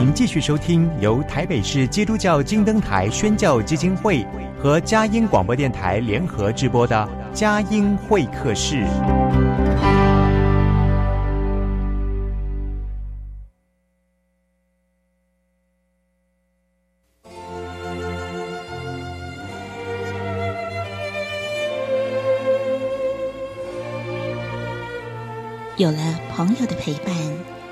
您继续收听由台北市基督教金灯台宣教基金会和佳音广播电台联合直播的佳音会客室。有了朋友的陪伴，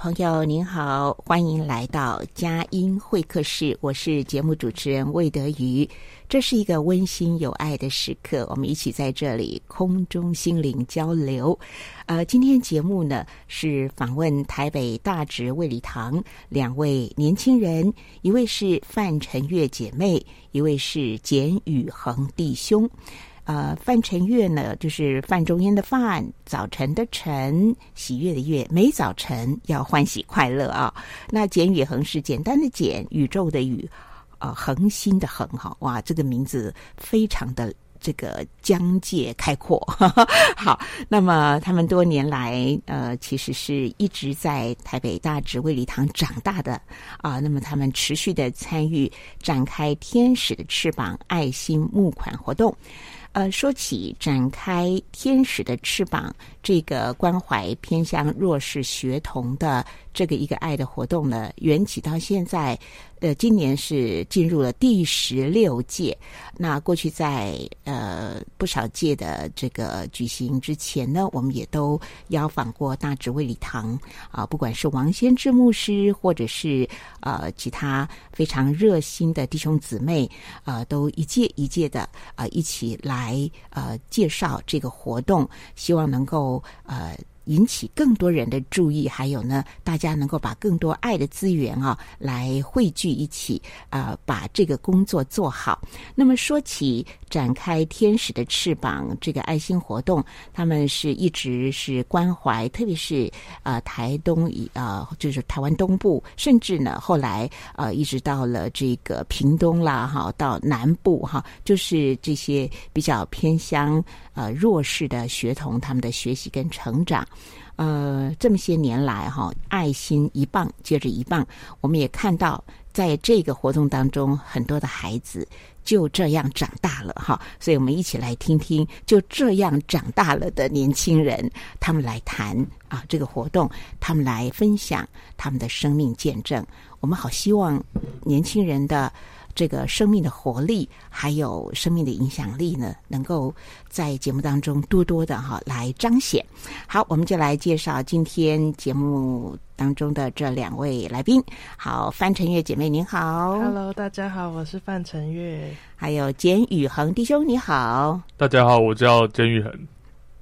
朋友，您好，欢迎来到佳音会客室。我是节目主持人魏德瑜。这是一个温馨有爱的时刻，我们一起在这里空中心灵交流。呃，今天节目呢是访问台北大直卫理堂两位年轻人，一位是范晨月姐妹，一位是简宇恒弟兄。呃，范晨月呢，就是范仲淹的范，早晨的晨，喜悦的悦，每早晨要欢喜快乐啊。那简宇恒是简单的简，宇宙的宇，啊、呃，恒心的恒哈，哇，这个名字非常的这个疆界开阔。好，那么他们多年来，呃，其实是一直在台北大直卫礼堂长大的啊、那么他们持续的参与展开天使的翅膀爱心募款活动。呃，说起展开天使的翅膀，这个关怀偏向弱势学童的这个一个爱的活动呢，缘起到现在。呃，今年是进入了第十六届。那过去在呃不少届的这个举行之前呢，我们也都邀访过大直卫礼堂啊，不管是王先志牧师，或者是呃其他非常热心的弟兄姊妹，啊，都一届一届的啊一起来呃介绍这个活动，希望能够呃。引起更多人的注意，还有呢，大家能够把更多爱的资源啊，来汇聚一起啊，把这个工作做好。那么说起展开天使的翅膀这个爱心活动，他们是一直是关怀，特别是呃台东以呃就是台湾东部，甚至呢后来呃一直到了这个屏东啦哈，到南部哈，就是这些比较偏乡呃弱势的学童他们的学习跟成长。呃，这么些年来哈，爱心一棒接着一棒，我们也看到，在这个活动当中，很多的孩子就这样长大了哈。所以我们一起来听听就这样长大了的年轻人，他们来谈啊这个活动，他们来分享他们的生命见证。我们好希望年轻人的。这个生命的活力，还有生命的影响力呢，能够在节目当中多多的哈来彰显。好，我们就来介绍今天节目当中的这两位来宾。好，范晨月姐妹您好，Hello，大家好，我是范晨月。还有简宇恒弟兄你好，大家好，我叫简宇恒。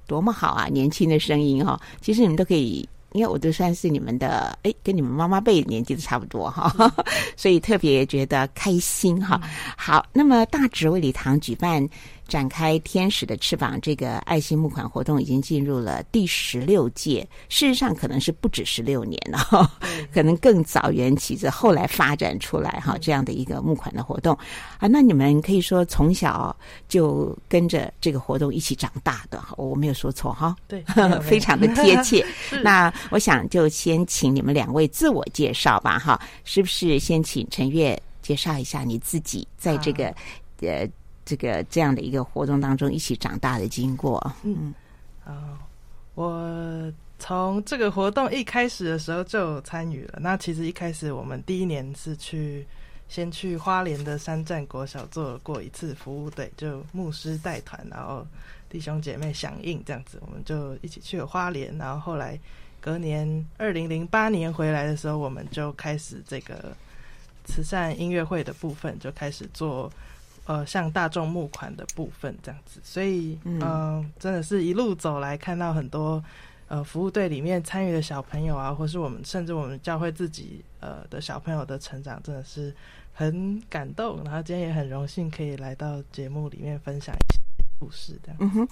多么好啊，年轻的声音哈，其实你们都可以。因为我都算是你们的，哎，跟你们妈妈辈年纪都差不多哈，所以特别觉得开心哈。好，那么大直卫理堂举办。展开天使的翅膀，这个爱心募款活动已经进入了第十六届。事实上，可能是不止十六年了，可能更早缘起，着后来发展出来哈这样的一个募款的活动啊。那你们可以说从小就跟着这个活动一起长大的，我没有说错哈？对，非常的贴切。那我想就先请你们两位自我介绍吧，哈，是不是先请陈月介绍一下你自己在这个呃。这个这样的一个活动当中一起长大的经过，嗯，啊，我从这个活动一开始的时候就参与了。那其实一开始我们第一年是去先去花莲的山站国小做过一次服务队，就牧师带团，然后弟兄姐妹响应这样子，我们就一起去了花莲。然后后来隔年二零零八年回来的时候，我们就开始这个慈善音乐会的部分，就开始做呃向大众募款的部分这样子。所以嗯、呃，真的是一路走来看到很多。呃，服务队里面参与的小朋友啊，或是我们甚至我们教会自己呃的小朋友的成长，真的是很感动。然后今天也很荣幸可以来到节目里面分享一些故事的。嗯哼，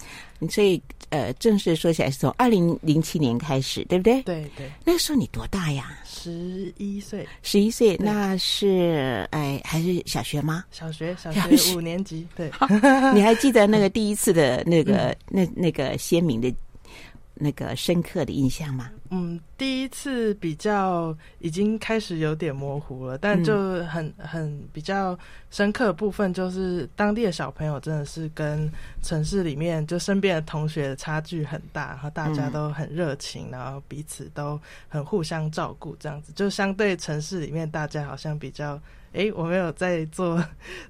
所以呃，正式说起来是从二零零七年开始，对不对？对对。那个时候你多大呀？十一岁。十一岁，那是哎还是小学吗？小学，小学五年级。对。你还记得那个 第一次的那个、嗯、那那个鲜明的？那个深刻的印象吗？嗯，第一次比较已经开始有点模糊了，但就很很比较深刻的部分，就是当地的小朋友真的是跟城市里面就身边的同学的差距很大，然后大家都很热情，然后彼此都很互相照顾，这样子就相对城市里面大家好像比较。哎，我没有在做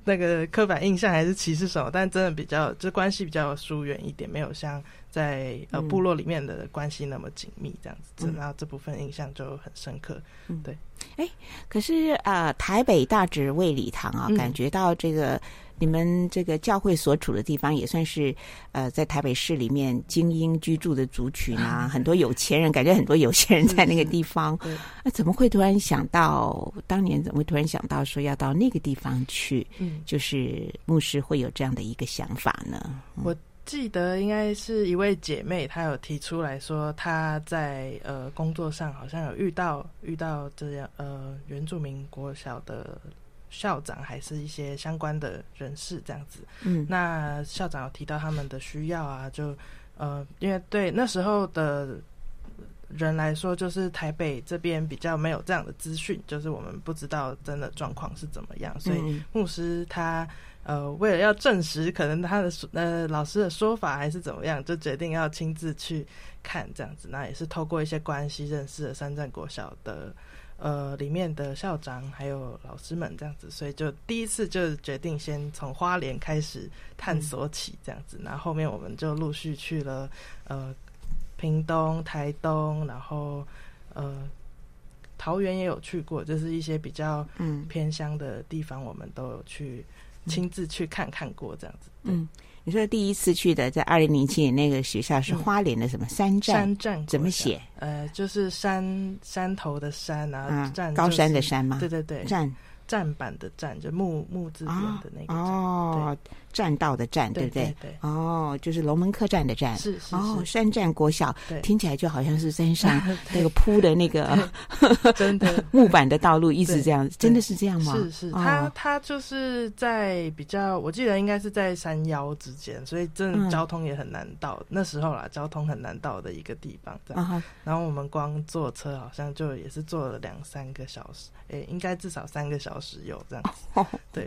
那个刻板印象还是歧视什么，但真的比较就关系比较疏远一点，没有像在呃部落里面的关系那么紧密这样子，嗯、然后这部分印象就很深刻。嗯，对。哎，可是啊、呃，台北大直卫礼堂啊，感觉到这个。嗯你们这个教会所处的地方也算是，呃，在台北市里面精英居住的族群啊，很多有钱人，感觉很多有钱人在那个地方。那怎么会突然想到，当年怎么会突然想到说要到那个地方去？嗯，就是牧师会有这样的一个想法呢？嗯、我记得应该是一位姐妹，她有提出来说，她在呃工作上好像有遇到遇到这样呃原住民国小的。校长还是一些相关的人士这样子，嗯，那校长有提到他们的需要啊，就呃，因为对那时候的人来说，就是台北这边比较没有这样的资讯，就是我们不知道真的状况是怎么样，所以牧师他呃为了要证实可能他的呃老师的说法还是怎么样，就决定要亲自去看这样子，那也是透过一些关系认识了三站国小的。呃，里面的校长还有老师们这样子，所以就第一次就决定先从花莲开始探索起这样子，然后后面我们就陆续去了呃屏东、台东，然后呃桃园也有去过，就是一些比较嗯偏乡的地方，我们都有去亲自去看看过这样子，嗯。你说第一次去的在二零零七年那个学校是花莲的什么山站？山站怎么写？呃，就是山山头的山啊，站、就是、高山的山吗？对对对，站站板的站，就木木字边的那个哦。栈道的栈，对不对？对，哦，就是龙门客栈的栈。是是。哦，山站国小，听起来就好像是山上 那个铺的那个 真的木板的道路，一直这样，真的是这样吗？是是，它它就是在比较，我记得应该是在山腰之间，所以真的交通也很难到。那时候啦，交通很难到的一个地方。这样。然后我们光坐车好像就也是坐了两三个小时，哎，应该至少三个小时有这样子。对。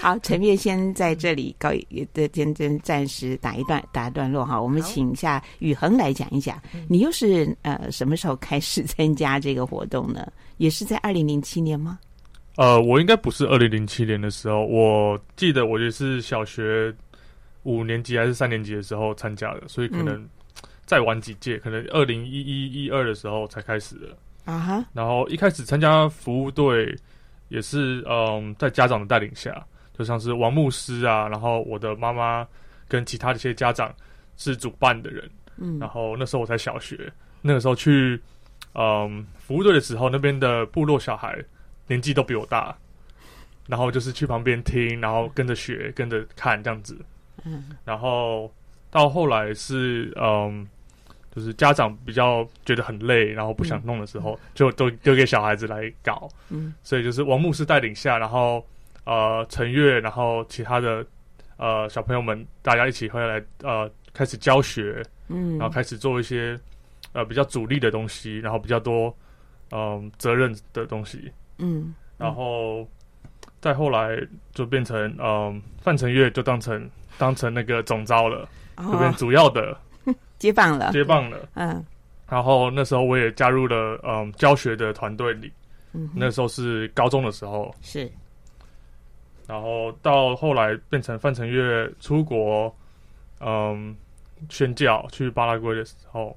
好，陈月先在这。这里告也的先先暂时打一段打一段落哈，我们请一下宇恒来讲一讲，你又是呃什么时候开始参加这个活动呢？也是在二零零七年吗？呃，我应该不是二零零七年的时候，我记得我也是小学五年级还是三年级的时候参加的，所以可能再晚几届，可能二零一一一二的时候才开始的啊哈。然后一开始参加服务队也是嗯在家长的带领下。就像是王牧师啊，然后我的妈妈跟其他的一些家长是主办的人，嗯，然后那时候我才小学，那个时候去嗯服务队的时候，那边的部落小孩年纪都比我大，然后就是去旁边听，然后跟着学，跟着看这样子，嗯，然后到后来是嗯，就是家长比较觉得很累，然后不想弄的时候，嗯，就都丢给小孩子来搞，嗯，所以就是王牧师带领下，然后。呃，陈悦，然后其他的呃小朋友们，大家一起会来呃开始教学，嗯，然后开始做一些呃比较主力的东西，然后比较多嗯、呃、责任的东西，嗯，然后再后来就变成嗯、呃、范成月就当成当成那个总招了，这边主要的 接棒了，接棒了，嗯，然后那时候我也加入了嗯、呃、教学的团队里，嗯，那时候是高中的时候，是。然后到后来变成范成岳出国，嗯，宣教去巴拉圭的时候，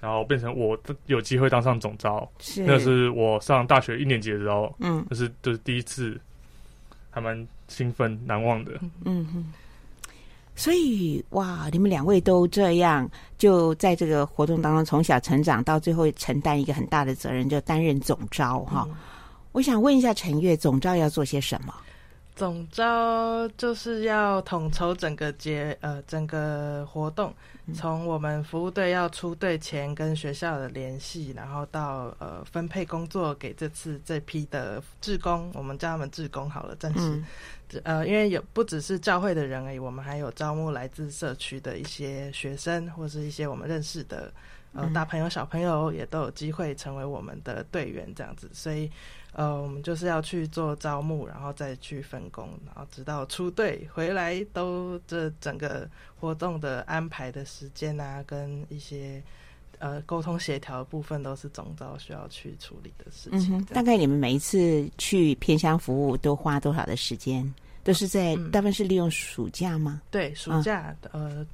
然后变成我有机会当上总招，是那是我上大学一年级的时候，嗯，那是就是第一次，还蛮兴奋难忘的，嗯哼。所以哇，你们两位都这样，就在这个活动当中从小成长，到最后承担一个很大的责任，就担任总招哈。嗯、我想问一下陈月，总招要做些什么？总招就是要统筹整个节呃整个活动，从我们服务队要出队前跟学校的联系，然后到呃分配工作给这次这批的志工，我们叫他们志工好了，暂时。嗯呃，因为有不只是教会的人而已，我们还有招募来自社区的一些学生，或是一些我们认识的呃大朋友、小朋友，也都有机会成为我们的队员这样子。所以，呃，我们就是要去做招募，然后再去分工，然后直到出队回来，都这整个活动的安排的时间啊，跟一些呃沟通协调的部分，都是总招需要去处理的事情。嗯，大概你们每一次去偏乡服务都花多少的时间？都是在大部分是利用暑假吗？嗯、对，暑假、嗯、呃，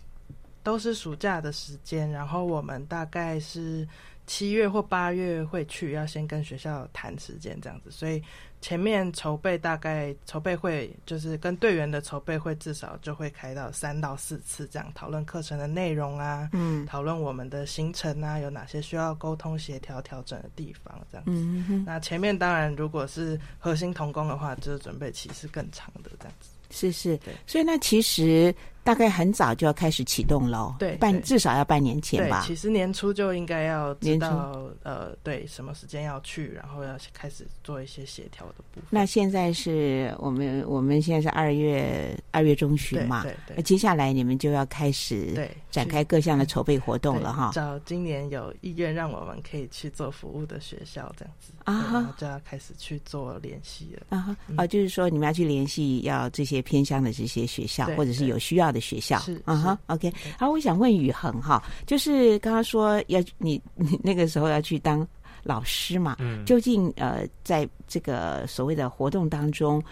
都是暑假的时间。然后我们大概是七月或八月会去，要先跟学校谈时间这样子，所以。前面筹备大概筹备会就是跟队员的筹备会至少就会开到三到四次这样讨论课程的内容啊，嗯，讨论我们的行程啊，有哪些需要沟通协调调整的地方这样子。嗯哼。那前面当然如果是核心童工的话，就是准备期是更长的这样子。是是，对。所以那其实。大概很早就要开始启动喽，对，半至少要半年前吧。其实年初就应该要知道，呃，对，什么时间要去，然后要开始做一些协调的部分。那现在是我们我们现在是二月二月中旬嘛，对对。那接下来你们就要开始对展开各项的筹备活动了哈。找今年有意愿让我们可以去做服务的学校这样子啊，然后就要开始去做联系了啊啊，就是说你们要去联系要这些偏乡的这些学校，或者是有需要的学校是啊哈，OK。好，我想问宇恒哈，就是刚刚说要你你那个时候要去当老师嘛？嗯，究竟呃，在这个所谓的活动当中，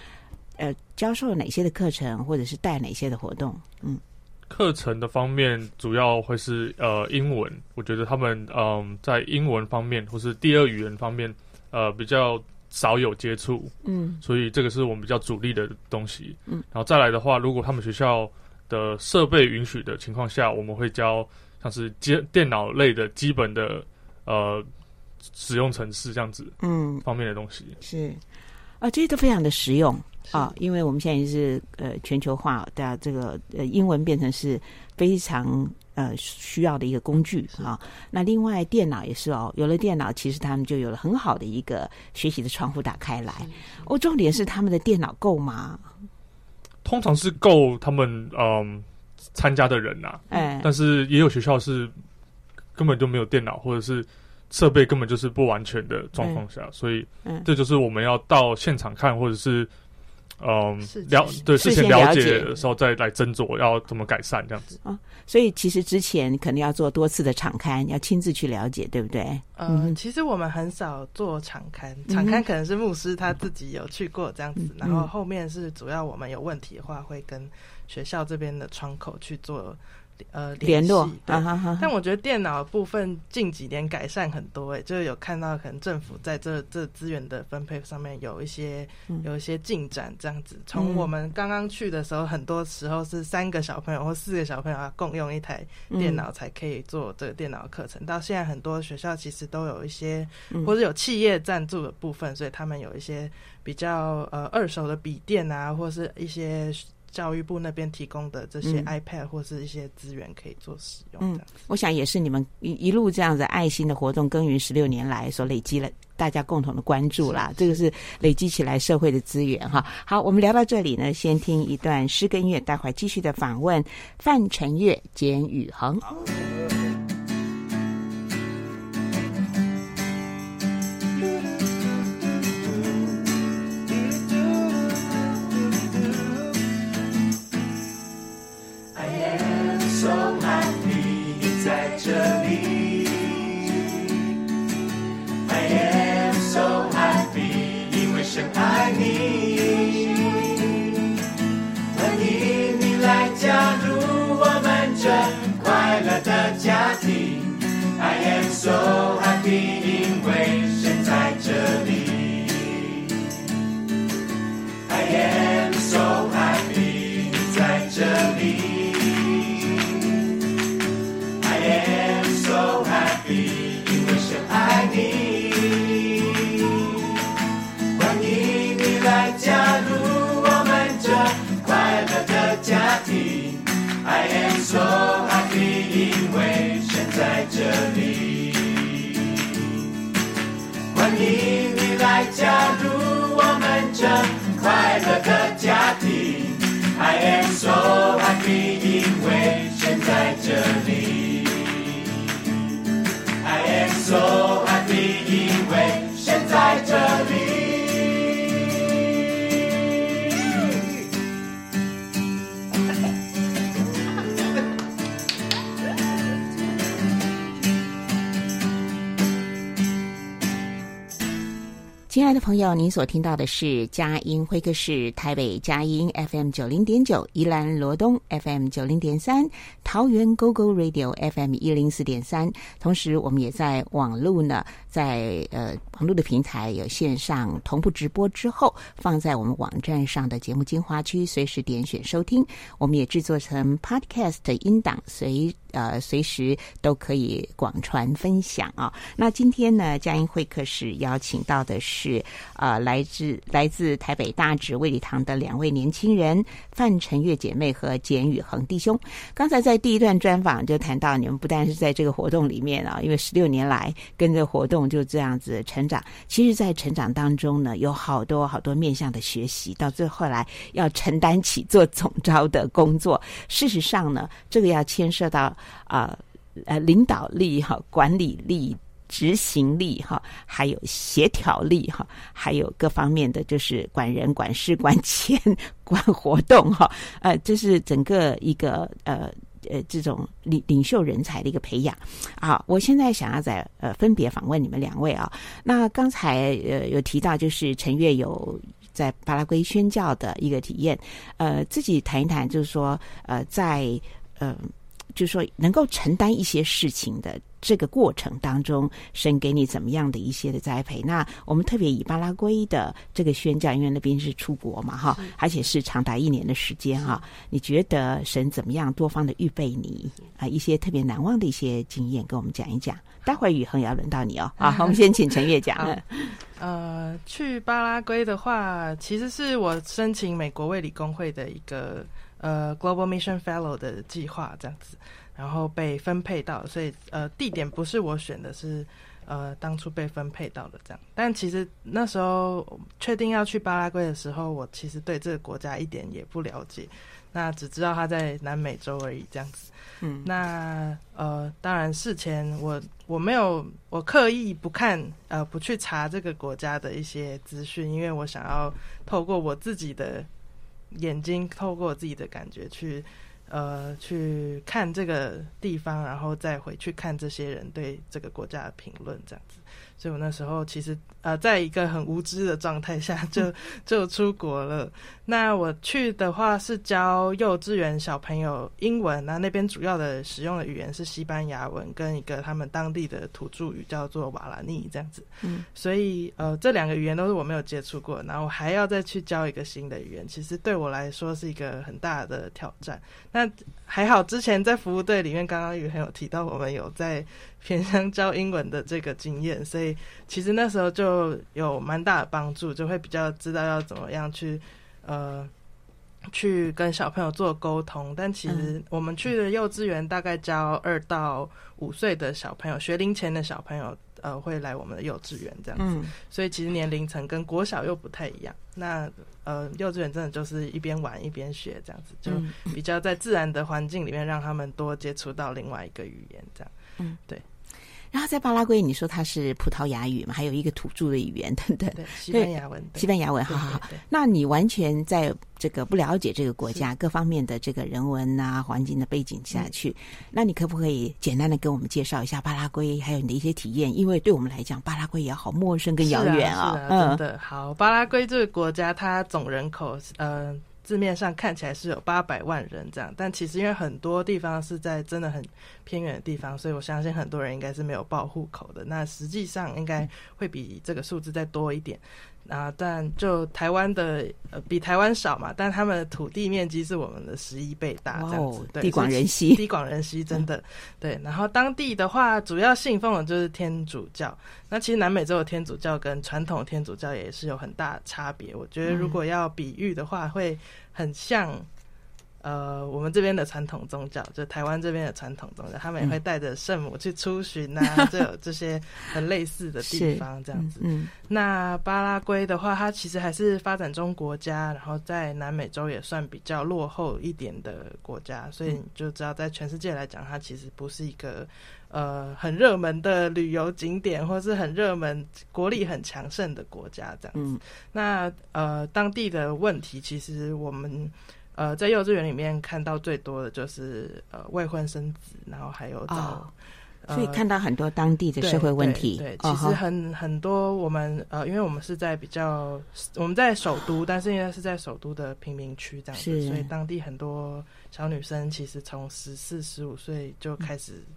呃，教授哪些的课程，或者是带哪些的活动？嗯，课程的方面主要会是呃英文，我觉得他们嗯、呃、在英文方面或是第二语言方面呃比较少有接触，嗯，所以这个是我们比较主力的东西。嗯，然后再来的话，如果他们学校的设备允许的情况下，我们会教像是接电脑类的基本的呃使用程式这样子，嗯，方面的东西、嗯、是啊，这些都非常的实用啊，因为我们现在是呃全球化，大家这个呃英文变成是非常呃需要的一个工具啊。那另外电脑也是哦，有了电脑，其实他们就有了很好的一个学习的窗户打开来。哦，重点是他们的电脑够吗？通常是够他们嗯参加的人呐、啊，嗯，但是也有学校是根本就没有电脑，或者是设备根本就是不完全的状况下，所以这就是我们要到现场看，或者是。嗯，了对事先了解的时候再来斟酌要怎么改善这样子啊，所以其实之前肯定要做多次的场刊，要亲自去了解，对不对？嗯，嗯其实我们很少做场刊，场刊可能是牧师他自己有去过这样子，嗯、然后后面是主要我们有问题的话会跟学校这边的窗口去做。呃，联络对，啊、哈哈，但我觉得电脑部分近几年改善很多，欸，诶，就是有看到可能政府在这这资源的分配上面有一些有一些进展，这样子。从我们刚刚去的时候，很多时候是三个小朋友或四个小朋友要共用一台电脑才可以做这个电脑课程。到现在很多学校其实都有一些，或者有企业赞助的部分，所以他们有一些比较呃二手的笔电啊，或是一些。教育部那边提供的这些 iPad 或是一些资源可以做使用。嗯，我想也是你们一一路这样子爱心的活动耕耘十六年来所累积了大家共同的关注啦。这个是累积起来社会的资源哈。好，我们聊到这里呢，先听一段诗歌音乐，待会儿继续的访问范成月、简宇恒。来 So. 加入我们这快乐的家庭。I am so happy，因为现在这里。I am so 亲爱的朋友，您所听到的是佳音会客室，台北佳音 FM 九零点九，宜兰罗东 FM 九零点三，桃园 GoGo Radio FM 一零四点三。同时，我们也在网络呢，在呃网络的平台有线上同步直播之后，放在我们网站上的节目精华区，随时点选收听。我们也制作成 Podcast 音档，随。呃，随时都可以广传分享啊。那今天呢，佳音会客室邀请到的是呃，来自来自台北大直卫理堂的两位年轻人范晨月姐妹和简宇恒弟兄。刚才在第一段专访就谈到，你们不但是在这个活动里面啊，因为十六年来跟着活动就这样子成长。其实，在成长当中呢，有好多好多面向的学习，到最后来要承担起做总招的工作。事实上呢，这个要牵涉到。啊，呃，领导力哈，管理力、执行力哈，还有协调力哈，还有各方面的，就是管人、管事、管钱、管活动哈，呃，这是整个一个呃呃这种领领袖人才的一个培养。好，我现在想要在呃分别访问你们两位啊。那刚才呃有提到，就是陈月有在巴拉圭宣教的一个体验，呃，自己谈一谈，就是说呃在呃。就是说，能够承担一些事情的这个过程当中，神给你怎么样的一些的栽培？那我们特别以巴拉圭的这个宣教，因为那边是出国嘛，哈，而且是长达一年的时间哈。你觉得神怎么样多方的预备你啊？一些特别难忘的一些经验，跟我们讲一讲。待会宇恒也要轮到你哦。好，我们先请陈月讲。呃，去巴拉圭的话，其实是我申请美国卫理公会的一个。呃，Global Mission Fellow 的计划这样子，然后被分配到，所以呃，地点不是我选的是，是呃当初被分配到的这样。但其实那时候确定要去巴拉圭的时候，我其实对这个国家一点也不了解，那只知道它在南美洲而已这样子。嗯，那呃，当然事前我我没有我刻意不看呃不去查这个国家的一些资讯，因为我想要透过我自己的。眼睛透过自己的感觉去，呃，去看这个地方，然后再回去看这些人对这个国家的评论，这样子。所以我那时候其实呃，在一个很无知的状态下就 就出国了。那我去的话是教幼稚园小朋友英文，那那边主要的使用的语言是西班牙文跟一个他们当地的土著语叫做瓦拉尼这样子。嗯，所以呃这两个语言都是我没有接触过，然后还要再去教一个新的语言，其实对我来说是一个很大的挑战。那还好之前在服务队里面，刚刚雨很有提到我们有在。偏向教英文的这个经验，所以其实那时候就有蛮大的帮助，就会比较知道要怎么样去呃去跟小朋友做沟通。但其实我们去的幼稚园大概教二到五岁的小朋友，学龄前的小朋友呃会来我们的幼稚园这样子，所以其实年龄层跟国小又不太一样。那呃幼稚园真的就是一边玩一边学这样子，就比较在自然的环境里面让他们多接触到另外一个语言这样。嗯，对。然后在巴拉圭，你说它是葡萄牙语嘛？还有一个土著的语言等等，对，西班牙文，西班牙文，好好好。那你完全在这个不了解这个国家各方面的这个人文啊、环境的背景下去，那你可不可以简单的跟我们介绍一下巴拉圭，还有你的一些体验？因为对我们来讲，巴拉圭也好陌生跟遥远啊。是啊，真的好。巴拉圭这个国家，它总人口，呃。字面上看起来是有八百万人这样，但其实因为很多地方是在真的很偏远的地方，所以我相信很多人应该是没有报户口的。那实际上应该会比这个数字再多一点。啊，但就台湾的呃比台湾少嘛，但他们的土地面积是我们的十一倍大，这样子，对，地广人稀，地广人稀，真的、嗯、对。然后当地的话，主要信奉的就是天主教。那其实南美洲的天主教跟传统天主教也是有很大差别。我觉得如果要比喻的话，会很像。呃，我们这边的传统宗教，就台湾这边的传统宗教，他们也会带着圣母去出巡啊，就有这些很类似的地方这样子。嗯，嗯，那巴拉圭的话，它其实还是发展中国家，然后在南美洲也算比较落后一点的国家，所以你就知道，在全世界来讲，它其实不是一个呃很热门的旅游景点，或是很热门、国力很强盛的国家这样子。嗯，那呃，当地的问题，其实我们。呃，在幼稚园里面看到最多的就是呃未婚生子，然后还有找、哦呃，所以看到很多当地的社会问题。对，其实很很多我们呃，因为我们是在比较我们在首都，但是应该是在首都的贫民区这样子，所以当地很多小女生其实从十四十五岁就开始。嗯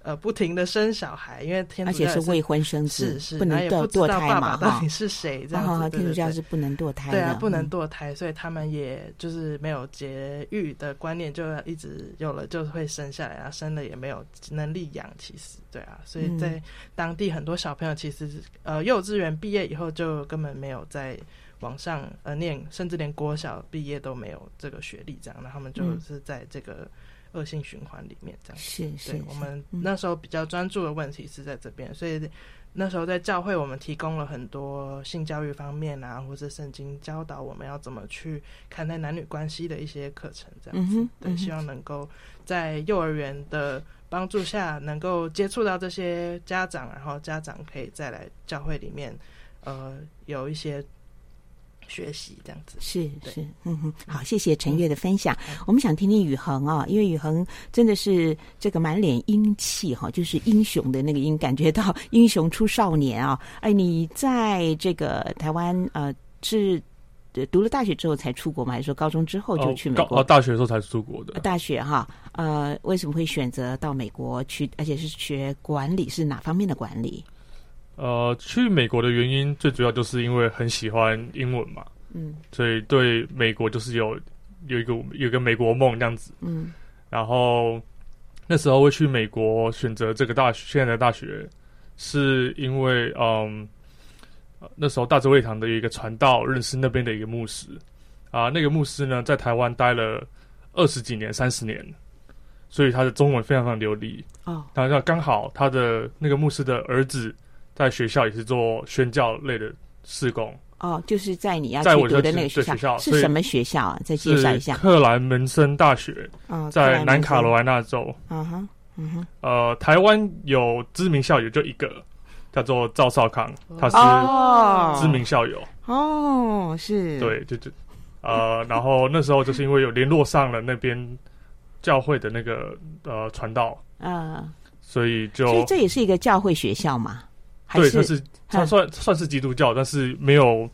呃，不停的生小孩，因为天主教是，而且是未婚生子，是是不能堕堕胎嘛？到底是谁这样子？哦、对对对，天主教是不能堕胎的，对啊，不能堕胎，所以他们也就是没有节育的观念，就一直有了就会生下来啊，生了也没有能力养，其实对啊，所以在当地很多小朋友其实呃幼稚园毕业以后就根本没有在网上呃念，甚至连国小毕业都没有这个学历，这样，那他们就是在这个。嗯恶性循环里面，这样是是，我们那时候比较专注的问题是在这边，嗯，所以那时候在教会，我们提供了很多性教育方面啊，或者圣经教导我们要怎么去看待男女关系的一些课程，这样子。嗯、对，希望能够在幼儿园的帮助下，能够接触到这些家长，然后家长可以再来教会里面，呃，有一些。学习这样子是是嗯哼，好，谢谢陈月的分享。嗯、我们想听听宇恒啊，因为宇恒真的是这个满脸英气哈，就是英雄的那个英，感觉到英雄出少年啊。哎，你在这个台湾呃是读了大学之后才出国吗？还是说高中之后就去美国？哦，大学的时候才出国的。大学哈，呃，为什么会选择到美国去？而且是学管理，是哪方面的管理？呃，去美国的原因最主要就是因为很喜欢英文嘛，嗯，所以对美国就是有有一个有一个美国梦这样子，嗯，然后那时候会去美国选择这个大学，现在的大学，是因为嗯，那时候大智会堂的一个传道认识那边的一个牧师。啊，那个牧师呢在台湾待了二十几年、三十年，所以他的中文非常非常流利。啊，然后刚好他的那个牧师的儿子。在学校也是做宣教类的事工哦，就是在你要去读的那个学校，学校是什么学校啊？再介绍一下。克兰门森大学，哦，在南卡罗来纳州。嗯哼，嗯哼。呃，台湾有知名校友就一个，叫做赵少康，他是知名校友。哦，是。对，就就呃，然后那时候就是因为有联络上了那边教会的那个呃传道，嗯，所以就所以这也是一个教会学校嘛。对，他是 他算算是基督教，但是没有，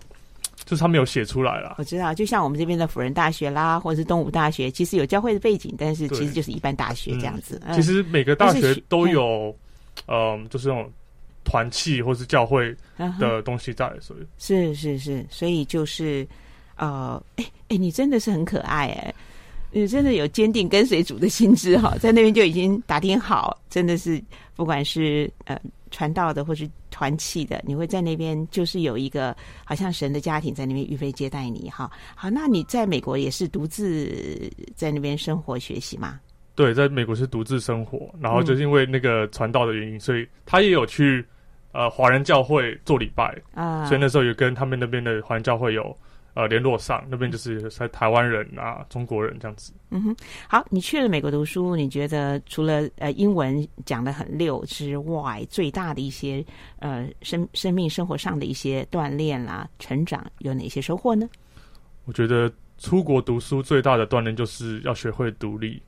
就是他没有写出来啦。我知道，就像我们这边的辅仁大学啦，或者是东吴大学，其实有教会的背景，但是其实就是一般大学这样子。嗯嗯、其实每个大学都有，嗯，呃、就是那种团契或是教会的东西在，所以是是是，所以就是呃，哎哎，你真的是很可爱哎，你真的有坚定跟随主的心智哈，在那边就已经打听好，真的是不管是呃。传道的或是团契的，你会在那边就是有一个好像神的家庭在那边预备接待你哈。好，那你在美国也是独自在那边生活学习吗？对，在美国是独自生活，然后就是因为那个传道的原因，嗯、所以他也有去呃华人教会做礼拜啊，所以那时候有跟他们那边的华人教会有。呃，联络上那边就是在台湾人啊，中国人这样子。嗯哼，好，你去了美国读书，你觉得除了呃英文讲的很溜之外，最大的一些呃生生命生活上的一些锻炼啦、成长有哪些收获呢？我觉得出国读书最大的锻炼就是要学会独立。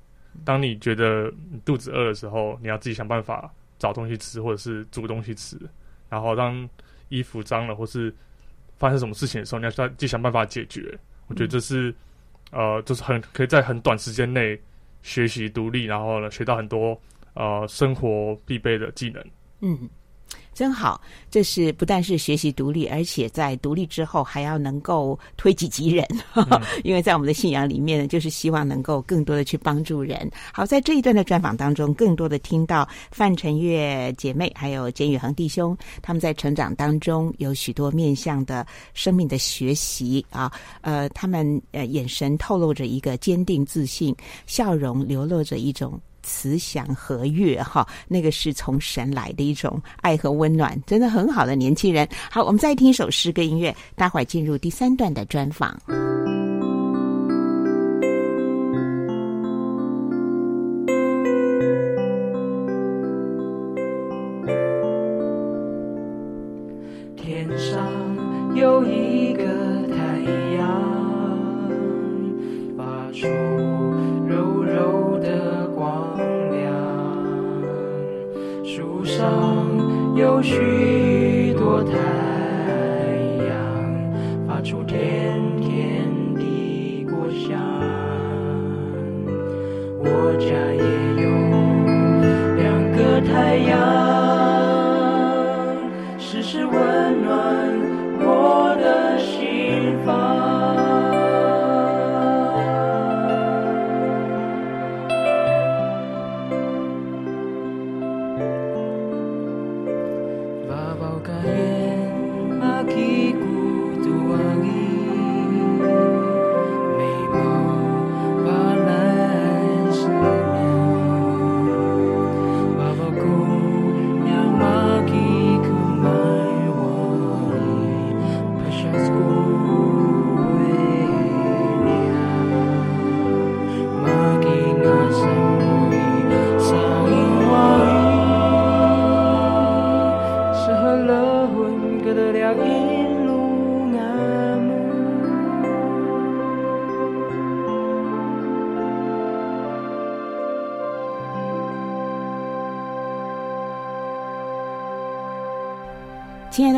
当你觉得你肚子饿的时候，你要自己想办法找东西吃，或者是煮东西吃。然后当衣服脏了，或是发生什么事情的时候，你要去去想办法解决。我觉得这是，呃，就是很可以在很短时间内学习独立，然后呢，学到很多呃生活必备的技能。嗯，真好，这是不但是学习独立，而且在独立之后还要能够推己及人，嗯、因为在我们的信仰里面呢，就是希望能够更多的去帮助人。好，在这一段的专访当中，更多的听到范晨月姐妹还有简宇恒弟兄，他们在成长当中有许多面向的生命的学习啊，呃，他们呃眼神透露着一个坚定自信，笑容流露着一种。慈祥和悦，哈，那个是从神来的一种爱和温暖，真的很好的年轻人。好，我们再听一首诗歌音乐，待会儿进入第三段的专访。天上有一个太阳，发出树上有许多太阳，发出甜甜的果香。我家也有两个太阳，时时温暖我的心房。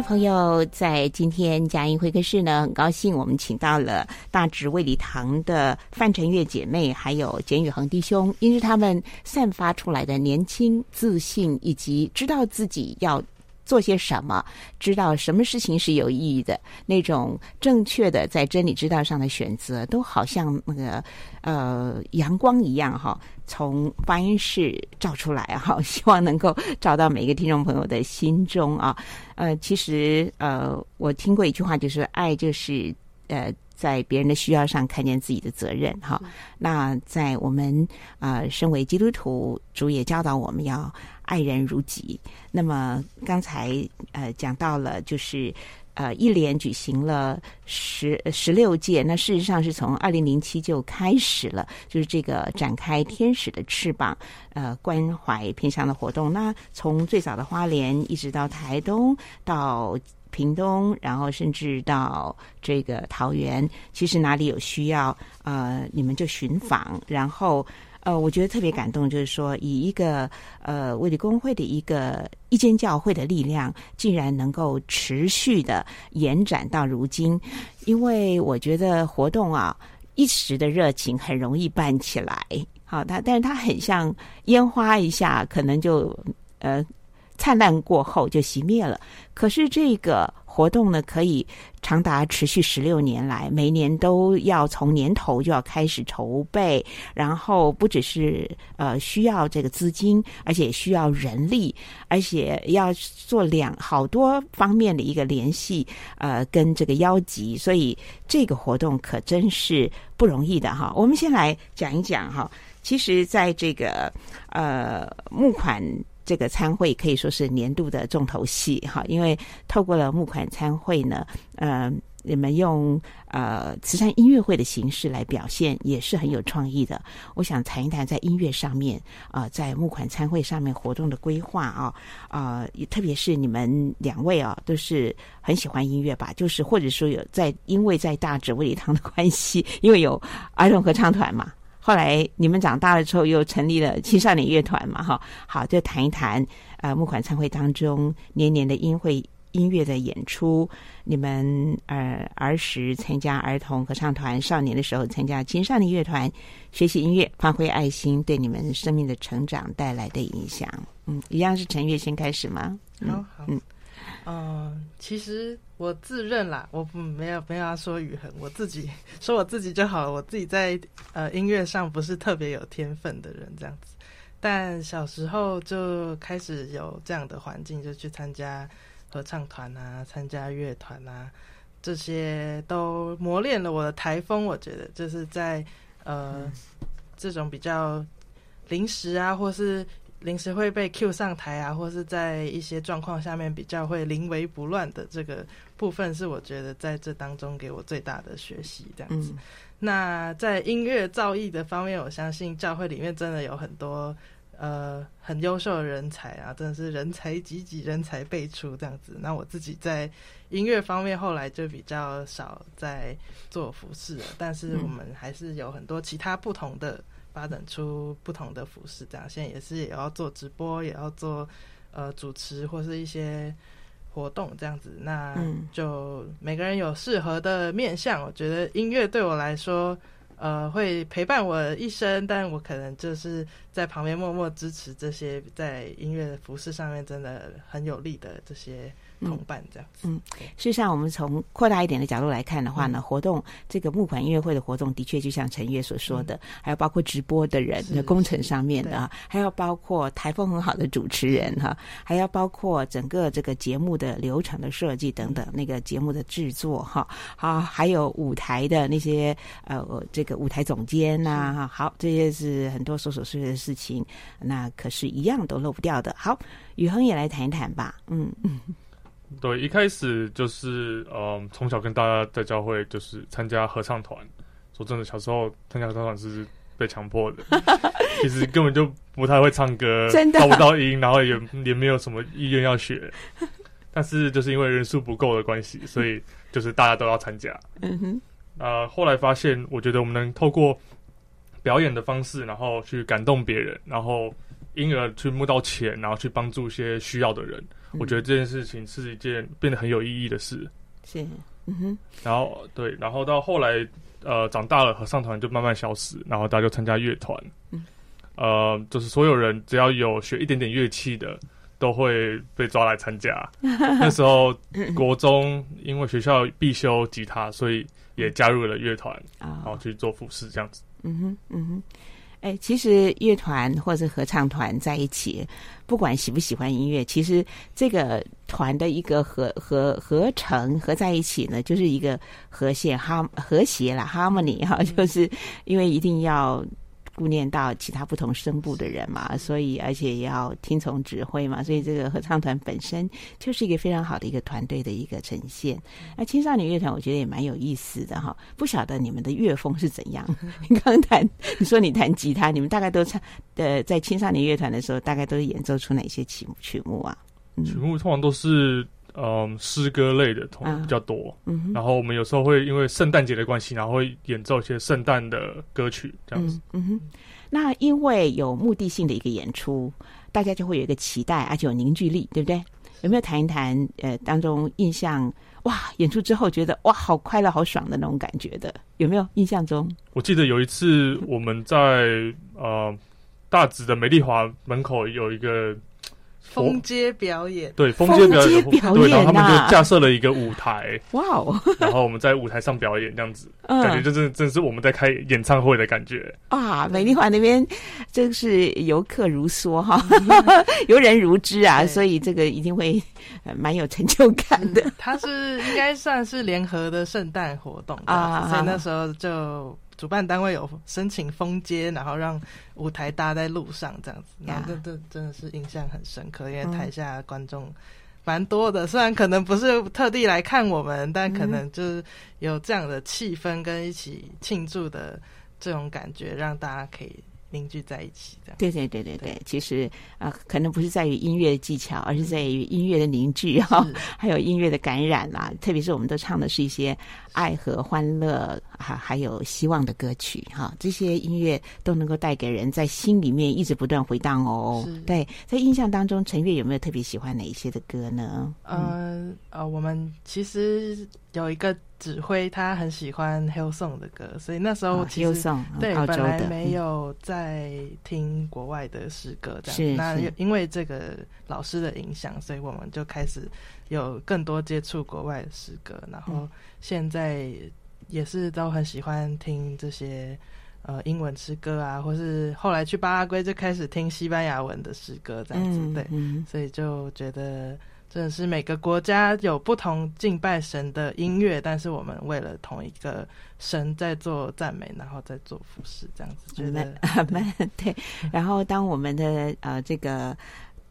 朋友，在今天佳音会客室呢，很高兴我们请到了大直卫理堂的范晨月姐妹，还有简宇恒弟兄，因为他们散发出来的年轻、自信，以及知道自己要做些什么，知道什么事情是有意义的，那种正确的在真理之道上的选择，都好像那个呃阳光一样哈，从发音室照出来哈，希望能够照到每个听众朋友的心中啊。呃，其实呃，我听过一句话，就是爱就是呃，在别人的需要上看见自己的责任哈。那在我们啊、呃，身为基督徒，主也教导我们要。爱人如己。那么刚才呃讲到了，就是呃一连举行了十十六届，那事实上是从二零零七就开始了，就是这个展开天使的翅膀呃关怀偏乡的活动。那从最早的花莲一直到台东到屏东，然后甚至到这个桃园，其实哪里有需要呃你们就寻访，然后。呃，我觉得特别感动，就是说，以一个呃卫理公会的一个一间教会的力量，竟然能够持续的延展到如今。因为我觉得活动啊，一时的热情很容易办起来，好，它但是它很像烟花一下，可能就呃灿烂过后就熄灭了。可是这个。活动呢，可以长达持续十六年来，每年都要从年头就要开始筹备，然后不只是呃需要这个资金，而且需要人力，而且要做两好多方面的一个联系，呃，跟这个邀集，所以这个活动可真是不容易的哈。我们先来讲一讲哈，其实在这个呃募款。这个参会可以说是年度的重头戏哈，因为透过了募款参会呢，呃，你们用呃慈善音乐会的形式来表现，也是很有创意的。我想谈一谈在音乐上面啊、在募款参会上面活动的规划啊，啊、呃，特别是你们两位啊，都是很喜欢音乐吧？就是或者说有在，因为在大直卫理堂的关系，因为有儿童合唱团嘛。后来你们长大了之后，又成立了青少年乐团嘛，哈，好，就谈一谈呃募款参会当中年年的音会音乐的演出，你们呃儿时参加儿童合唱团，少年的时候参加青少年乐团，学习音乐，发挥爱心，对你们生命的成长带来的影响。嗯，一样是陈月先开始吗？嗯、好好，嗯、其实我自认啦，我不没有没有要说宇恒，我自己说我自己就好了。我自己在呃音乐上不是特别有天分的人，这样子。但小时候就开始有这样的环境，就去参加合唱团啊，参加乐团啊，这些都磨练了我的台风。我觉得就是在呃、这种比较临时啊，或是临时会被 cue 上台啊，或是在一些状况下面比较会临危不乱的这个部分，是我觉得在这当中给我最大的学习。这样子。嗯那在音乐造诣的方面，我相信教会里面真的有很多呃很优秀的人才啊，真的是人才济济，人才辈出这样子。那我自己在音乐方面后来就比较少在做服饰了，但是我们还是有很多其他不同的发展出不同的服饰，这样现在也是也要做直播，也要做呃主持或是一些。活动这样子，那就每个人有适合的面向。我觉得音乐对我来说，呃，会陪伴我一生，但我可能就是在旁边默默支持这些在音乐服饰上面真的很有力的这些。同伴这样子，嗯，事实上，我们从扩大一点的角度来看的话呢，嗯、活动这个募款音乐会的活动，的确就像陈月所说的，嗯、还有包括直播的人的工程上面的啊，还要包括台风很好的主持人哈，还要包括整个这个节目的流程的设计等等，那个节目的制作哈，好，还有舞台的那些呃，这个舞台总监呐、啊，哈，好，这些是很多琐琐碎碎的事情，那可是一样都漏不掉的。好，宇恒也来谈一谈吧，嗯嗯。对，一开始就是，嗯，从小跟大家在教会就是参加合唱团。说真的，小时候参加合唱团是被强迫的，其实根本就不太会唱歌，真的达不到音，然后也也没有什么意愿要学。但是就是因为人数不够的关系，所以就是大家都要参加。嗯哼。呃，后来发现，我觉得我们能透过表演的方式，然后去感动别人，然后因而去募到钱，然后去帮助一些需要的人。我觉得这件事情是一件变得很有意义的事。是，嗯哼。然后对，然后到后来，呃，长大了，合唱团就慢慢消失，然后大家就参加乐团。嗯。呃，就是所有人只要有学一点点乐器的，都会被抓来参加。那时候国中因为学校必修吉他，所以也加入了乐团，然后去做服饰这样子。嗯哼，嗯哼。哎，其实乐团或者合唱团在一起，不管喜不喜欢音乐，其实这个团的一个合合合成合在一起呢，就是一个和谐哈和谐啦，harmony 哈，就是因为一定要。顾念到其他不同声部的人嘛，所以而且也要听从指挥嘛，所以这个合唱团本身就是一个非常好的一个团队的一个呈现。那青少年乐团我觉得也蛮有意思的哈，不晓得你们的乐风是怎样？你刚弹，你说你弹吉他，你们大概都唱呃，在青少年乐团的时候，大概都是演奏出哪些曲曲目啊？嗯、曲目通常都是。嗯，诗歌类的同比较多，啊嗯，然后我们有时候会因为圣诞节的关系，然后会演奏一些圣诞的歌曲，这样子。嗯，嗯哼，那因为有目的性的一个演出，大家就会有一个期待，而且有凝聚力，对不对？有没有谈一谈？呃，当中印象哇，演出之后觉得哇，好快乐、好爽的那种感觉的，有没有印象中？我记得有一次我们在呃大直的美丽华门口有一个。封街表演，对，封街表演，表演啊、对，然后他们就架设了一个舞台，哇哦，然后我们在舞台上表演，这样子，嗯、感觉就真的真是我们在开演唱会的感觉。啊！美丽华那边真是游客如梭哈，游人如织啊，所以这个一定会蛮有成就感的。它是应该算是联合的圣诞活动啊，所以那时候就。主办单位有申请封街，然后让舞台搭在路上这样子，那这这真的是印象很深刻，因为台下观众蛮多的，虽然可能不是特地来看我们，但可能就是有这样的气氛跟一起庆祝的这种感觉，让大家可以。凝聚在一起，这样。对对对对对，其实啊、呃，可能不是在于音乐的技巧，而是在于音乐的凝聚哈，还有音乐的感染啦。特别是我们都唱的是一些爱和欢乐，还还有希望的歌曲哈，这些音乐都能够带给人在心里面一直不断回荡哦。对，在印象当中，陈悦有没有特别喜欢哪一些的歌呢？呃呃，我们其实。有一个指挥，他很喜欢 Hillsong 的歌，所以那时候其实、对本来没有在听国外的诗歌这样。是那因为这个老师的影响，所以我们就开始有更多接触国外的诗歌，然后现在也是都很喜欢听这些呃英文诗歌啊，或是后来去巴拉圭就开始听西班牙文的诗歌这样子，嗯、对、嗯，所以就觉得。真的是每个国家有不同敬拜神的音乐，但是我们为了同一个神在做赞美，然后在做服侍，这样子觉得对，对。然后当我们的呃这个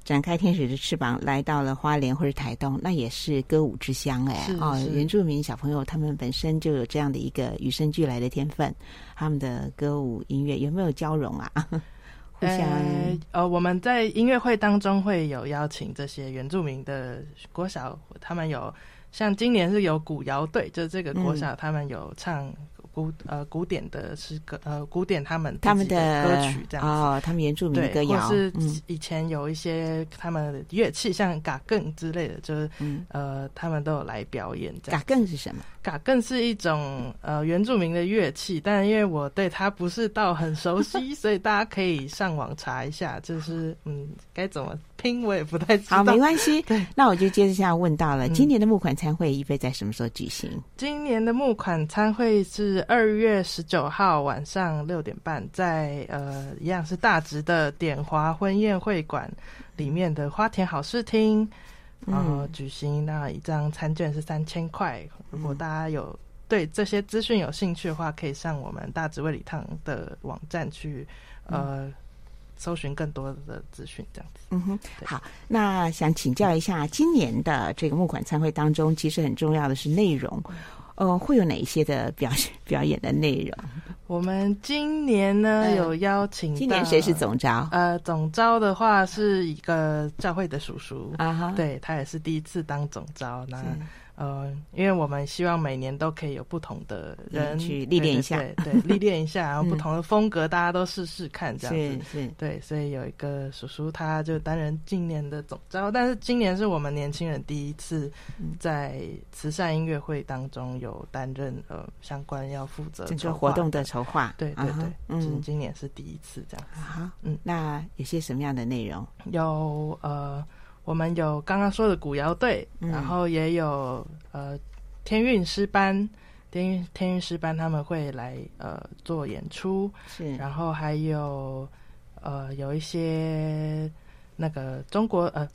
展开天使的翅膀来到了花莲或者台东，那也是歌舞之乡哎哦，原住民小朋友他们本身就有这样的一个与生俱来的天分，他们的歌舞音乐有没有交融啊？呃呃，我们在音乐会当中会有邀请这些原住民的国小，他们有像今年是有古谣队，就这个国小他们有唱。古呃古典的诗歌呃古典他们他们的歌曲这样子哦，他们原住民的歌谣，或是以前有一些他们的乐器，像嘎更之类的，就是、嗯、呃他们都有来表演。嘎更是什么？嘎更是一种呃原住民的乐器，但因为我对它不是到很熟悉，所以大家可以上网查一下，就是嗯该怎么拼我也不太知道。好，没关系。对，那我就接着下问到了，今年的募款餐会预备在什么时候举行？嗯、今年的募款餐会是。二月十九号晚上六点半在，呃一样是大直的典华婚宴会馆里面的花田好事厅，然后、呃、举行。那一张餐券是三千块。如果大家有对这些资讯有兴趣的话，可以上我们大直卫理堂的网站去呃搜寻更多的资讯。这样子。嗯哼，好。那想请教一下，今年的这个募款参会当中，其实很重要的是内容。呃，会有哪一些的表表演的内容？我们今年呢、呃、有邀请，今年谁是总招？呃，总招的话是一个教会的叔叔啊哈，对，他也是第一次当总招。那呃，因为我们希望每年都可以有不同的人、嗯、去历练一下，对，对，对，历练一下，然后不同的风格，大家都试试看，这样子是是，对，所以有一个叔叔，他就担任今年的总招，但是今年是我们年轻人第一次在慈善音乐会当中有担任呃相关要负责整个活动的筹划，对对对，嗯，就是今年是第一次这样子，好，嗯，那有些什么样的内容？有呃。我们有刚刚说的古谣队，嗯，然后也有呃天韵诗班，天韵天韵诗班他们会来呃做演出，是，然后还有呃有一些那个中国呃。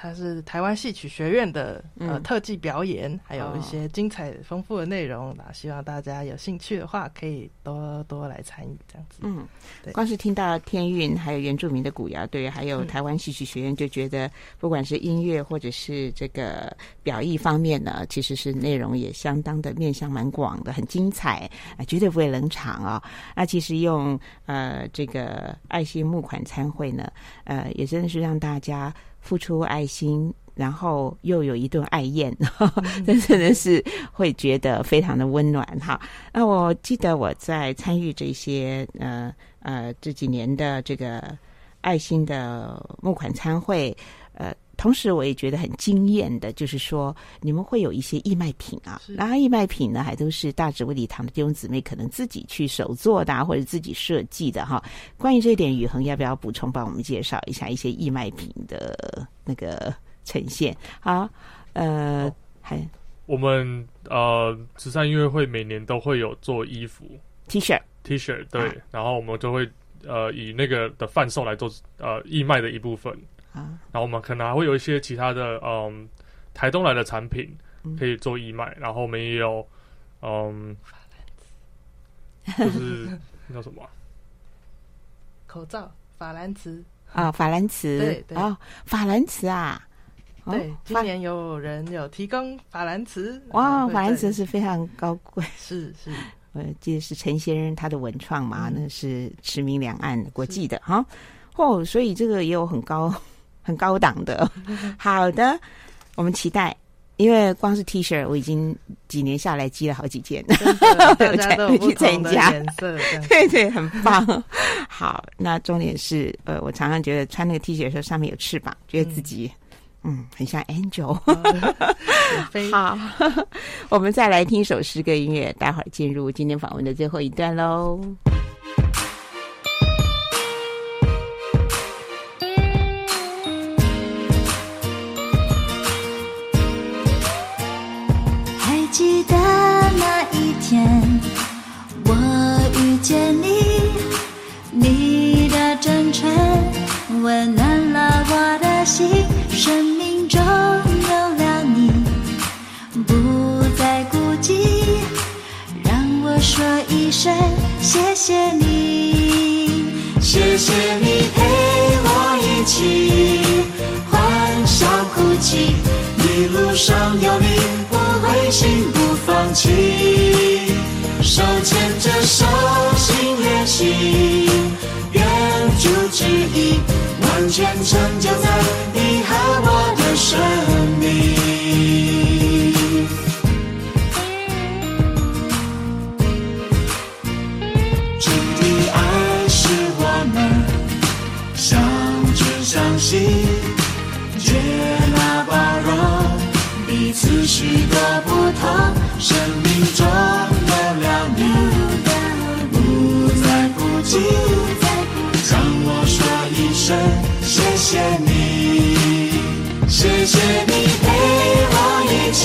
它是台湾戏曲学院的呃特技表演，嗯，还有一些精彩丰富的内容。那，哦，希望大家有兴趣的话，可以多多来参与这样子。嗯，对。光是听到天韵，还有原住民的古谣队，还有台湾戏曲学院，就觉得不管是音乐或者是这个表意方面呢，其实是内容也相当的面向蛮广的，很精彩啊，绝对不会冷场啊，哦。那其实用呃这个爱心募款参会呢，呃，也真的是让大家。付出爱心，然后又有一顿爱宴，真 真的是会觉得非常的温暖哈。那我记得我在参与这些呃呃这几年的这个爱心的募款参会，呃。同时，我也觉得很惊艳的，就是说你们会有一些义卖品啊，然后义卖品呢，还都是大直卫礼堂的弟兄姊妹可能自己去手做的，啊，或者自己设计的哈。关于这一点，宇恒要不要补充帮我们介绍一下一些义卖品的那个呈现？好，呃，还我们呃慈善音乐会每年都会有做衣服 T 恤 T 恤对，啊，然后我们就会呃以那个的贩售来做呃义卖的一部分。然后我们可能还会有一些其他的，嗯，台东来的产品可以做义卖，嗯。然后我们也有，嗯，就是那叫什么？口罩，法兰茨。啊，法兰茨，对对。哦，法兰茨啊，对，今年有人有提供法兰茨，哇，法兰茨是非常高贵，是 是，我记得是陈先生他的文创嘛，嗯，那是驰名两岸国际的哈，哦，所以这个也有很高。很高档的，好的，我们期待，因为光是 T 恤，我已经几年下来积了好几件，大家都有不同的 颜色，对对，很棒。好，那重点是，呃，我常常觉得穿那个 T 恤的时候，上面有翅膀，觉得自己嗯，很像 Angel。飞好，我们再来听一首诗歌音乐，待会儿进入今天访问的最后一段喽。谢谢你，谢谢你陪我一起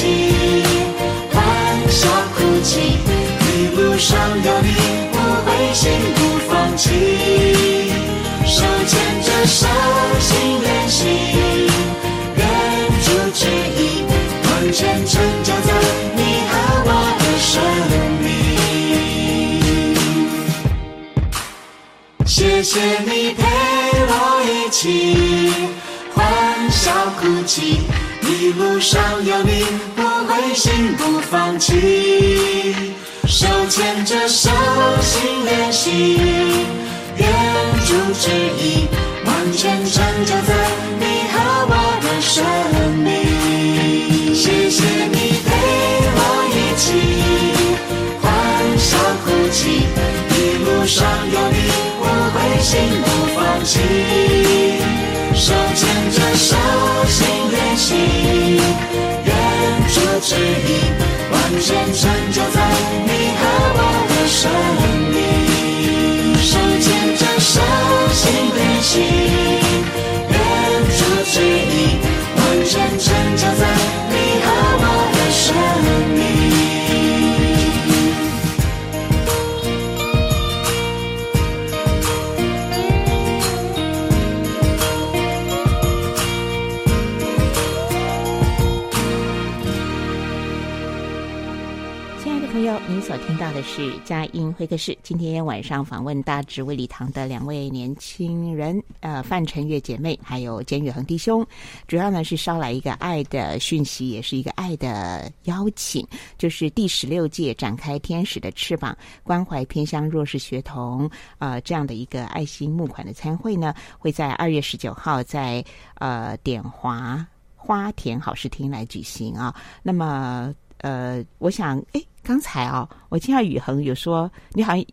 欢笑哭泣，一路上有你，不灰心不放弃，手牵着手心连心，愿主旨意。全成就在你和我的生命。谢谢你陪我一起欢笑哭泣，一路上有你，不灰心不放弃，手牵着手心连心，愿主旨意完全成就在你和我的生命。谢谢你陪我一起欢笑哭泣，一路上有你，心不放弃，手牵着手心连心，愿主旨意完全成就在你和我的生命。手牵着手心连心，到的是佳音会客室。今天晚上访问大直卫礼堂的两位年轻人，呃，范晨月姐妹，还有简宇恒弟兄。主要呢是捎来一个爱的讯息，也是一个爱的邀请，就是第十六届展开天使的翅膀，关怀偏乡弱势学童，呃，这样的一个爱心募款的餐会呢，会在二月十九号在呃点华花田好事厅来举行啊。那么，呃，我想，哎。刚才啊、哦，我听到宇恒有说，你好像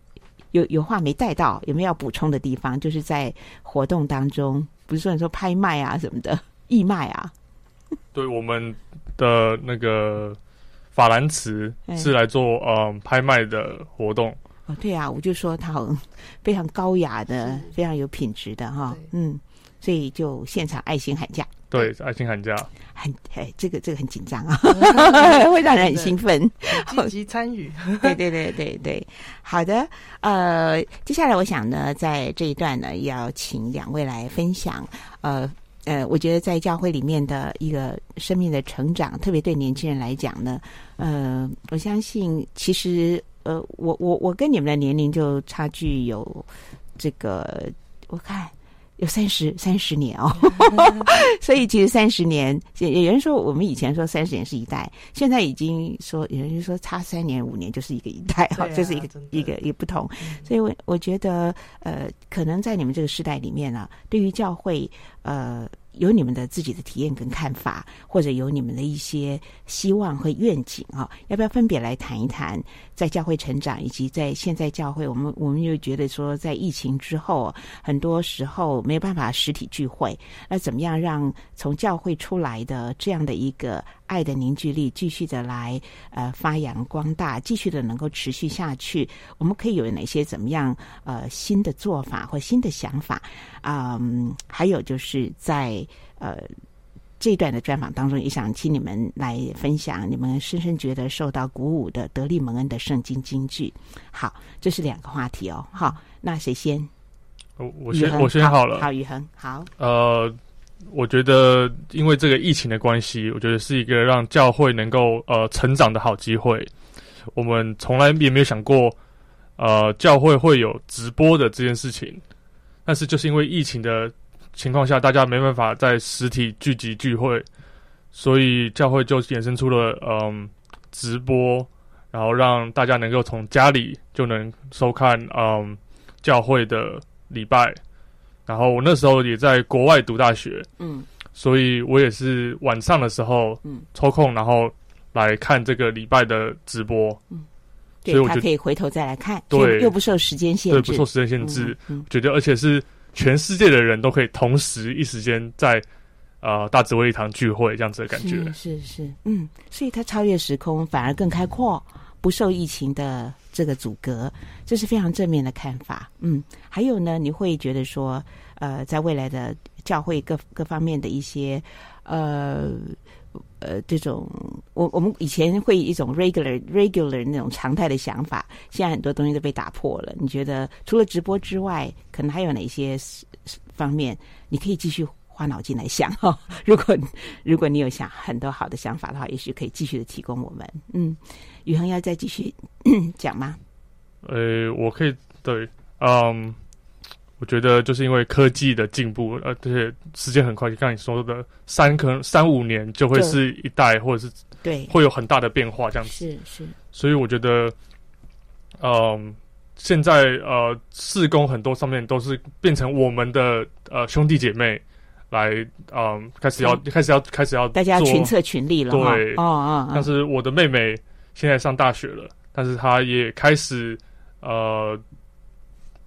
有有话没带到，有没有要补充的地方？就是在活动当中，不是说你说拍卖啊什么的义卖啊？对，我们的那个法兰茨是来做嗯、呃、拍卖的活动。哦，对啊，我就说他好非常高雅的，非常有品质的哈，嗯，所以就现场爱心喊价。对，爱情寒假，很哎，这个这个很紧张啊，会让人很兴奋，积极参与。对对对对对，好的，呃，接下来我想呢，在这一段呢，要请两位来分享，呃呃，我觉得在教会里面的一个生命的成长，特别对年轻人来讲呢，呃，我相信其实呃，我我我跟你们的年龄就差距有这个，我看。有三十三十年哦，所以其实三十年，有人说我们以前说三十年是一代，现在已经说有人就说差三年五年就是一个一代哈，这、啊、是一个一个一个不同。所以我我觉得呃，可能在你们这个时代里面呢、啊，对于教会呃有你们的自己的体验跟看法，或者有你们的一些希望和愿景啊，要不要分别来谈一谈？在教会成长，以及在现在教会，我们我们又觉得说，在疫情之后，很多时候没有办法实体聚会，那怎么样让从教会出来的这样的一个爱的凝聚力，继续的来呃发扬光大，继续的能够持续下去？我们可以有哪些怎么样呃新的做法或新的想法？嗯，还有就是在呃。这一段的专访当中，也想请你们来分享你们深深觉得受到鼓舞的得力蒙恩的圣经金句。好，这是两个话题哦。好，那谁先？我我先我先好了。好，宇恒好。呃，我觉得因为这个疫情的关系，我觉得是一个让教会能够呃成长的好机会。我们从来也没有想过，呃，教会会有直播的这件事情，但是就是因为疫情的。情况下，大家没办法在实体聚集聚会，所以教会就衍生出了嗯直播，然后让大家能够从家里就能收看嗯教会的礼拜。然后我那时候也在国外读大学，嗯，所以我也是晚上的时候嗯抽空，然后来看这个礼拜的直播，嗯，所以我他可以回头再来看，对，又不受时间限制，对，不受时间限制，嗯，觉得而且是。全世界的人都可以同时一时间在呃大直会堂聚会，这样子的感觉是是是，嗯，所以它超越时空，反而更开阔，不受疫情的这个阻隔，这是非常正面的看法。嗯，还有呢，你会觉得说，呃，在未来的教会各各方面的一些呃。呃，这种我我们以前会一种 regular regular 那种常态的想法，现在很多东西都被打破了。你觉得除了直播之外，可能还有哪些方面你可以继续花脑筋来想 哈、如果如果你有想很多好的想法的话，也许可以继续的提供我们。嗯，宇恒要再继续讲吗？呃，我可以对，嗯。我觉得就是因为科技的进步，呃，这些时间很快，就像你说的，三可能三五年就会是一代，或者是对，会有很大的变化这样子。是是。所以我觉得，嗯、呃，现在呃，四工很多上面都是变成我们的呃兄弟姐妹来，嗯、呃，开始要、嗯、开始要开始要大家群策群力了。对，哦哦。但是我的妹妹现在上大学了，但是她也开始呃。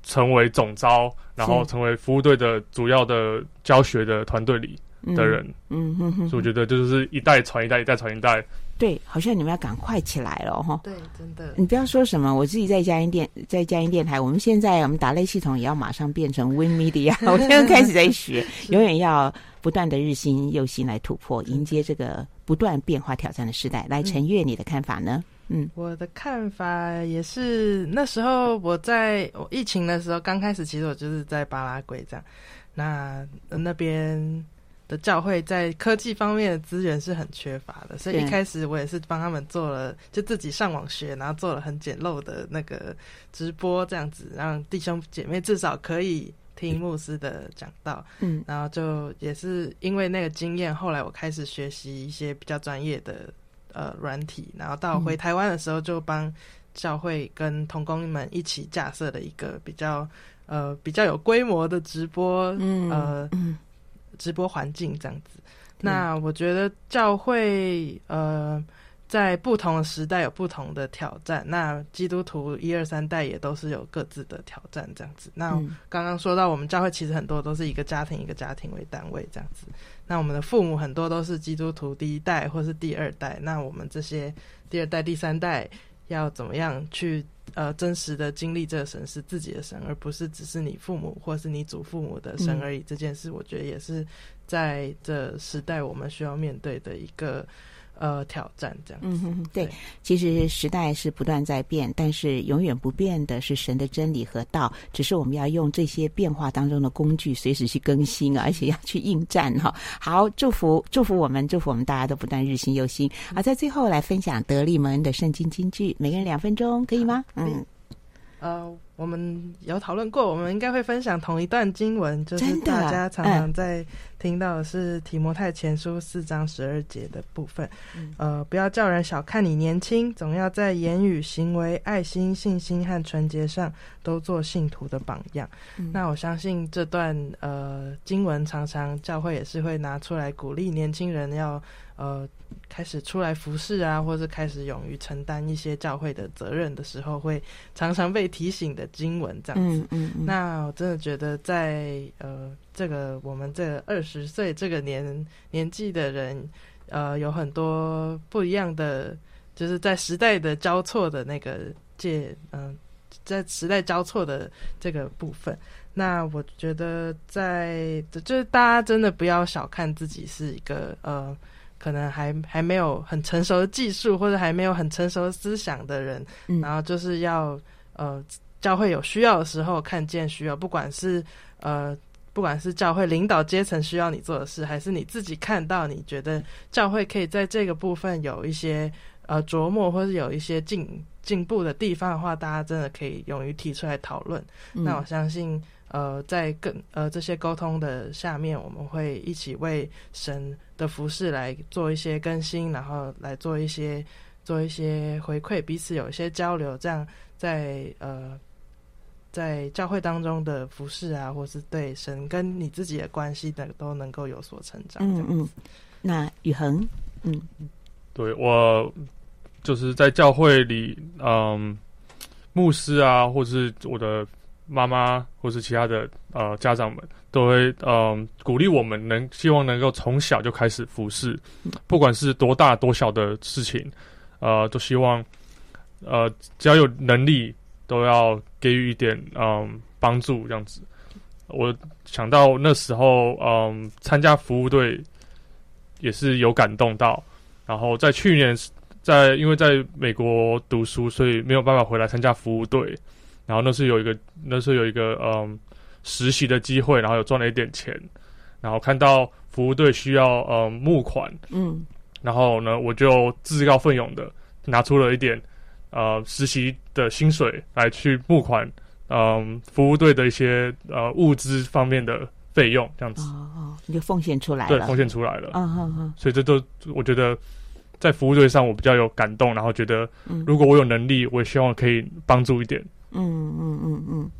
成为总召，然后成为服务队的主要的教学的团队里的人，嗯哼哼，所以我觉得就是一代传一代，一代传一代。对，好像你们要赶快起来了哈。对，真的。你不要说什么，我自己在嘉音电，在嘉音电台，我们现在我们打类系统也要马上变成 Win Media，我现在开始在学，永远要不断的日新又新来突破，迎接这个不断变化挑战的时代。来，陈月，你的看法呢？嗯，我的看法也是，那时候我在我疫情的时候刚开始，其实我就是在巴拉圭这样，那那边的教会在科技方面的资源是很缺乏的，所以一开始我也是帮他们做了，就自己上网学，然后做了很简陋的那个直播这样子，让弟兄姐妹至少可以听牧师的讲道，嗯，然后就也是因为那个经验，后来我开始学习一些比较专业的。呃，软体，然后到回台湾的时候，就帮教会跟童工们一起架设了一个比较呃比较有规模的直播，嗯、呃，直播环境这样子。那我觉得教会呃在不同的时代有不同的挑战，那基督徒一二三代也都是有各自的挑战这样子。那刚刚说到我们教会其实很多都是一个家庭一个家庭为单位这样子。那我们的父母很多都是基督徒第一代或是第二代，那我们这些第二代、第三代要怎么样去呃真实的经历这个神是自己的神，而不是只是你父母或是你祖父母的神而已？嗯、这件事，我觉得也是在这时代我们需要面对的一个。呃，挑战这样子。嗯哼哼，对，其实时代是不断在变，但是永远不变的是神的真理和道。只是我们要用这些变化当中的工具，随时去更新，而且要去应战哈。好，祝福祝福我们，祝福我们大家都不断日新又新。好，在最后来分享得力蒙恩的圣经金句，每个人两分钟，可以吗？嗯，呃。我们有讨论过，我们应该会分享同一段经文，就是大家常常在听到的是提摩太前书四章十二节的部分。嗯呃，不要叫人小看你年轻，总要在言语、行为、爱心、信心和纯洁上都做信徒的榜样。嗯那我相信这段呃经文，常常教会也是会拿出来鼓励年轻人要呃开始出来服侍啊，或是开始勇于承担一些教会的责任的时候，会常常被提醒的经文这样子。嗯嗯嗯，那我真的觉得在，呃这个我们这二十岁这个年年纪的人，呃，有很多不一样的，就是在时代的交错的那个界，嗯、呃，在时代交错的这个部分。那我觉得在，就是大家真的不要小看自己是一个呃，可能还还没有很成熟的技术，或者还没有很成熟的思想的人，嗯然后就是要呃。教会有需要的时候，看见需要，不管是呃，不管是教会领导阶层需要你做的事，还是你自己看到你觉得教会可以在这个部分有一些呃琢磨，或是有一些进进步的地方的话，大家真的可以勇于提出来讨论。嗯那我相信，呃，在更呃这些沟通的下面，我们会一起为神的服饰来做一些更新，然后来做一些做一些回馈，彼此有一些交流，这样在呃。在教会当中的服饰啊，或是对神跟你自己的关系等，都能够有所成长。嗯嗯，那宇恒，嗯，对我就是在教会里，嗯，牧师啊，或是我的妈妈，或是其他的呃家长们，都会嗯鼓励我们能，希望能够从小就开始服侍，不管是多大多小的事情，呃，都希望呃只要有能力。都要给予一点嗯帮助，这样子。我想到那时候嗯参加服务队也是有感动到。然后在去年在因为在美国读书，所以没有办法回来参加服务队。然后那是有一个那是有一个嗯实习的机会，然后有赚了一点钱。然后看到服务队需要嗯募款，嗯，然后呢我就自告奋勇的拿出了一点。呃，实习的薪水来去募款，嗯、呃，服务队的一些呃物资方面的费用，这样子。哦哦，你就奉献出来了。对，奉献出来了。嗯嗯嗯。所以这都我觉得在服务队上我比较有感动，然后觉得，如果我有能力，我也希望可以帮助一点。嗯嗯嗯嗯。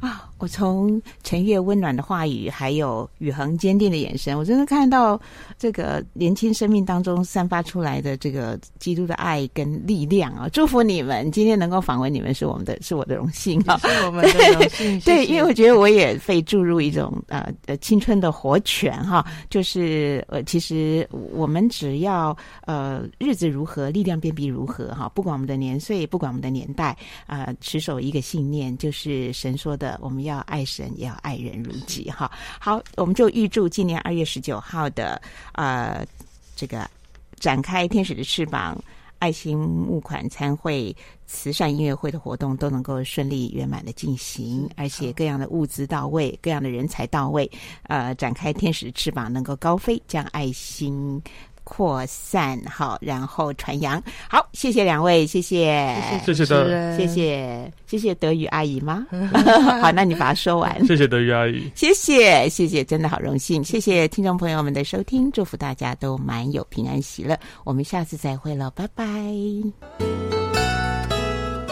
啊！我从陈月温暖的话语，还有宇恒坚定的眼神，我真的看到这个年轻生命当中散发出来的这个基督的爱跟力量啊！祝福你们，今天能够访问你们是我们的，是我的荣幸啊！是我们的 荣幸。谢谢对，因为我觉得我也被注入一种呃呃青春的活泉哈，就是呃其实我们只要呃日子如何，力量便必如何哈，不管我们的年岁，不管我们的年代啊、呃，持守一个信念，就是神说的。我们要爱神，也要爱人如己。哈，好，我们就预祝今年二月十九号的呃这个展开天使的翅膀爱心募款参会、慈善音乐会的活动都能够顺利圆满的进行，而且各样的物资到位，各样的人才到位。呃，展开天使的翅膀，能够高飞，将爱心。扩散好，然后传扬好，谢谢两位，谢谢，谢谢德，谢谢，谢谢德语阿姨吗？好，那你把它说完。谢谢德语阿姨，谢谢，谢谢，真的好荣幸，谢谢听众朋友们的收听，祝福大家都满有平安喜乐，我们下次再会了，拜拜。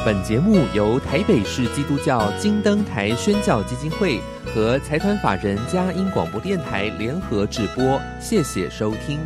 本节目由台北市基督教金灯台宣教基金会和财团法人佳音广播电台联合制播，谢谢收听。